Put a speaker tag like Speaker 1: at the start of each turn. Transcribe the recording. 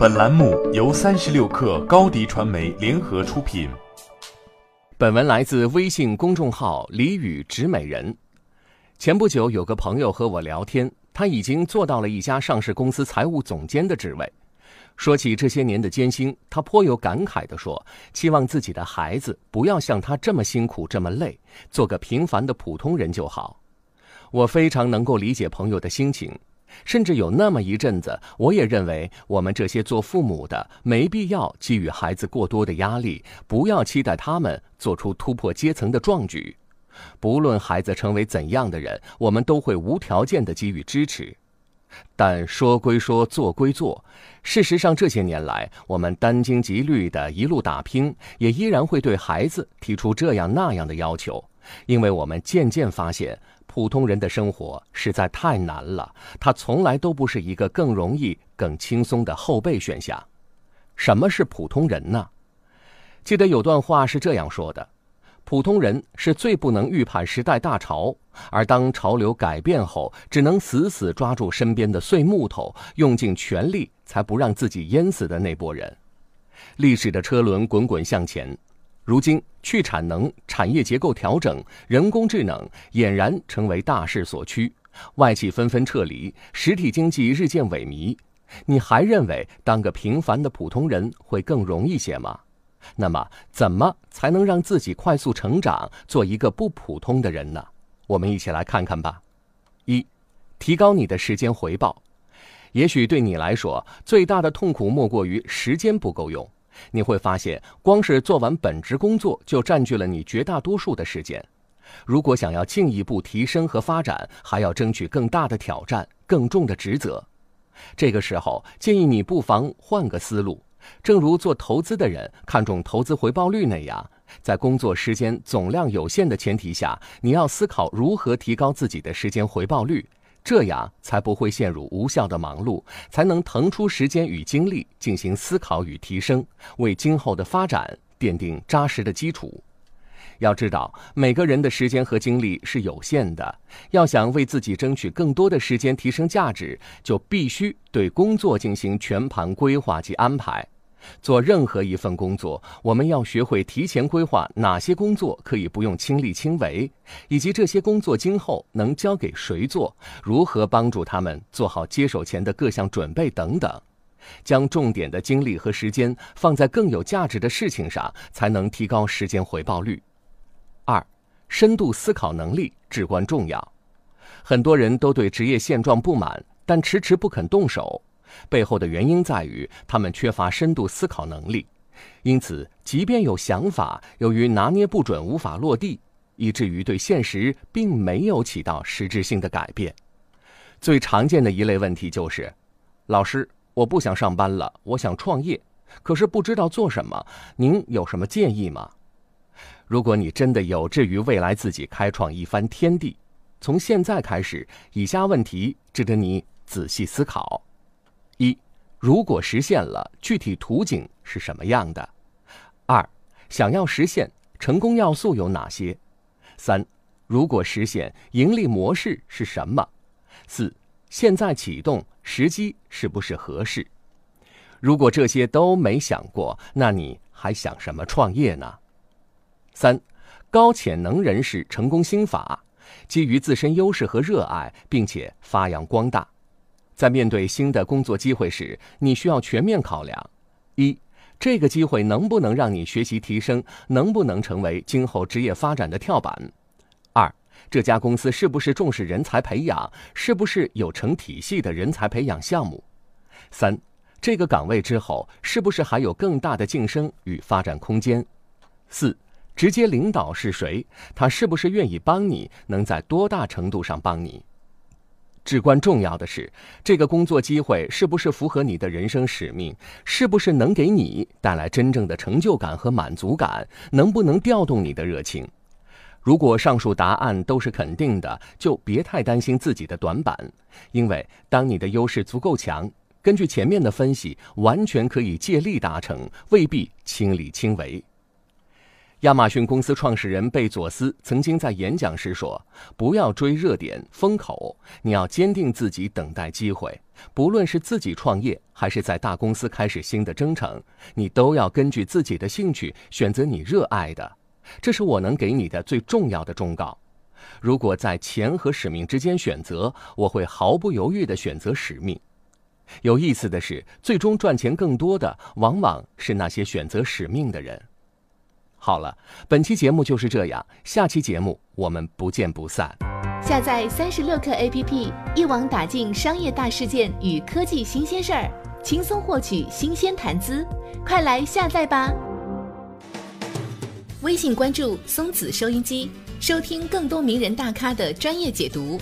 Speaker 1: 本栏目由三十六克高低传媒联合出品。
Speaker 2: 本文来自微信公众号“李宇植美人”。前不久，有个朋友和我聊天，他已经做到了一家上市公司财务总监的职位。说起这些年的艰辛，他颇有感慨地说：“期望自己的孩子不要像他这么辛苦、这么累，做个平凡的普通人就好。”我非常能够理解朋友的心情。甚至有那么一阵子，我也认为我们这些做父母的没必要给予孩子过多的压力，不要期待他们做出突破阶层的壮举。不论孩子成为怎样的人，我们都会无条件的给予支持。但说归说，做归做，事实上这些年来，我们殚精竭虑的一路打拼，也依然会对孩子提出这样那样的要求，因为我们渐渐发现。普通人的生活实在太难了，他从来都不是一个更容易、更轻松的后备选项。什么是普通人呢？记得有段话是这样说的：普通人是最不能预判时代大潮，而当潮流改变后，只能死死抓住身边的碎木头，用尽全力才不让自己淹死的那波人。历史的车轮滚滚向前。如今，去产能、产业结构调整、人工智能俨然成为大势所趋，外企纷纷撤离，实体经济日渐萎靡。你还认为当个平凡的普通人会更容易些吗？那么，怎么才能让自己快速成长，做一个不普通的人呢？我们一起来看看吧。一，提高你的时间回报。也许对你来说，最大的痛苦莫过于时间不够用。你会发现，光是做完本职工作就占据了你绝大多数的时间。如果想要进一步提升和发展，还要争取更大的挑战、更重的职责。这个时候，建议你不妨换个思路。正如做投资的人看重投资回报率那样，在工作时间总量有限的前提下，你要思考如何提高自己的时间回报率。这样才不会陷入无效的忙碌，才能腾出时间与精力进行思考与提升，为今后的发展奠定扎实的基础。要知道，每个人的时间和精力是有限的，要想为自己争取更多的时间提升价值，就必须对工作进行全盘规划及安排。做任何一份工作，我们要学会提前规划哪些工作可以不用亲力亲为，以及这些工作今后能交给谁做，如何帮助他们做好接手前的各项准备等等。将重点的精力和时间放在更有价值的事情上，才能提高时间回报率。二，深度思考能力至关重要。很多人都对职业现状不满，但迟迟不肯动手。背后的原因在于他们缺乏深度思考能力，因此，即便有想法，由于拿捏不准，无法落地，以至于对现实并没有起到实质性的改变。最常见的一类问题就是：老师，我不想上班了，我想创业，可是不知道做什么，您有什么建议吗？如果你真的有志于未来自己开创一番天地，从现在开始，以下问题值得你仔细思考。一，如果实现了，具体图景是什么样的？二，想要实现，成功要素有哪些？三，如果实现，盈利模式是什么？四，现在启动时机是不是合适？如果这些都没想过，那你还想什么创业呢？三，高潜能人士成功心法，基于自身优势和热爱，并且发扬光大。在面对新的工作机会时，你需要全面考量：一，这个机会能不能让你学习提升，能不能成为今后职业发展的跳板；二，这家公司是不是重视人才培养，是不是有成体系的人才培养项目；三，这个岗位之后是不是还有更大的晋升与发展空间；四，直接领导是谁，他是不是愿意帮你，能在多大程度上帮你。至关重要的是，这个工作机会是不是符合你的人生使命？是不是能给你带来真正的成就感和满足感？能不能调动你的热情？如果上述答案都是肯定的，就别太担心自己的短板，因为当你的优势足够强，根据前面的分析，完全可以借力达成，未必亲力亲为。亚马逊公司创始人贝佐斯曾经在演讲时说：“不要追热点风口，你要坚定自己，等待机会。不论是自己创业，还是在大公司开始新的征程，你都要根据自己的兴趣选择你热爱的。这是我能给你的最重要的忠告。如果在钱和使命之间选择，我会毫不犹豫地选择使命。有意思的是，最终赚钱更多的，往往是那些选择使命的人。”好了，本期节目就是这样，下期节目我们不见不散。
Speaker 3: 下载三十六课 APP，一网打尽商业大事件与科技新鲜事儿，轻松获取新鲜谈资，快来下载吧！微信关注松子收音机，收听更多名人大咖的专业解读。